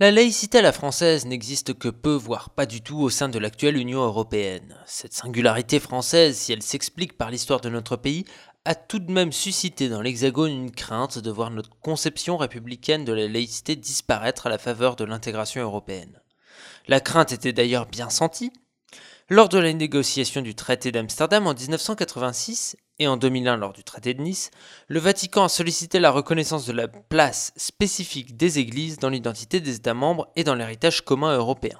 La laïcité à la française n'existe que peu, voire pas du tout, au sein de l'actuelle Union européenne. Cette singularité française, si elle s'explique par l'histoire de notre pays, a tout de même suscité dans l'Hexagone une crainte de voir notre conception républicaine de la laïcité disparaître à la faveur de l'intégration européenne. La crainte était d'ailleurs bien sentie. Lors de la négociation du traité d'Amsterdam en 1986, et en 2001 lors du traité de Nice, le Vatican a sollicité la reconnaissance de la place spécifique des Églises dans l'identité des États membres et dans l'héritage commun européen.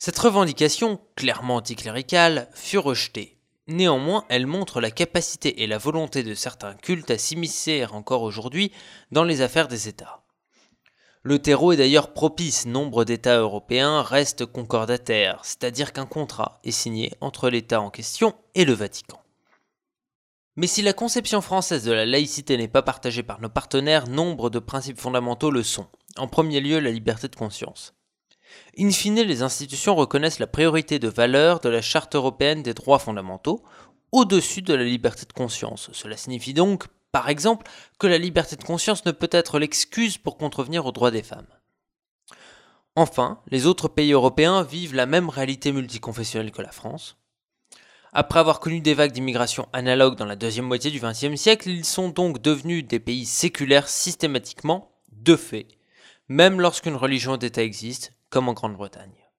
Cette revendication, clairement anticléricale, fut rejetée. Néanmoins, elle montre la capacité et la volonté de certains cultes à s'immiscer encore aujourd'hui dans les affaires des États. Le terreau est d'ailleurs propice, nombre d'États européens restent concordataires, c'est-à-dire qu'un contrat est signé entre l'État en question et le Vatican. Mais si la conception française de la laïcité n'est pas partagée par nos partenaires, nombre de principes fondamentaux le sont. En premier lieu, la liberté de conscience. In fine, les institutions reconnaissent la priorité de valeur de la Charte européenne des droits fondamentaux au-dessus de la liberté de conscience. Cela signifie donc par exemple, que la liberté de conscience ne peut être l'excuse pour contrevenir aux droits des femmes. Enfin, les autres pays européens vivent la même réalité multiconfessionnelle que la France. Après avoir connu des vagues d'immigration analogues dans la deuxième moitié du XXe siècle, ils sont donc devenus des pays séculaires systématiquement, de fait, même lorsqu'une religion d'État existe, comme en Grande-Bretagne.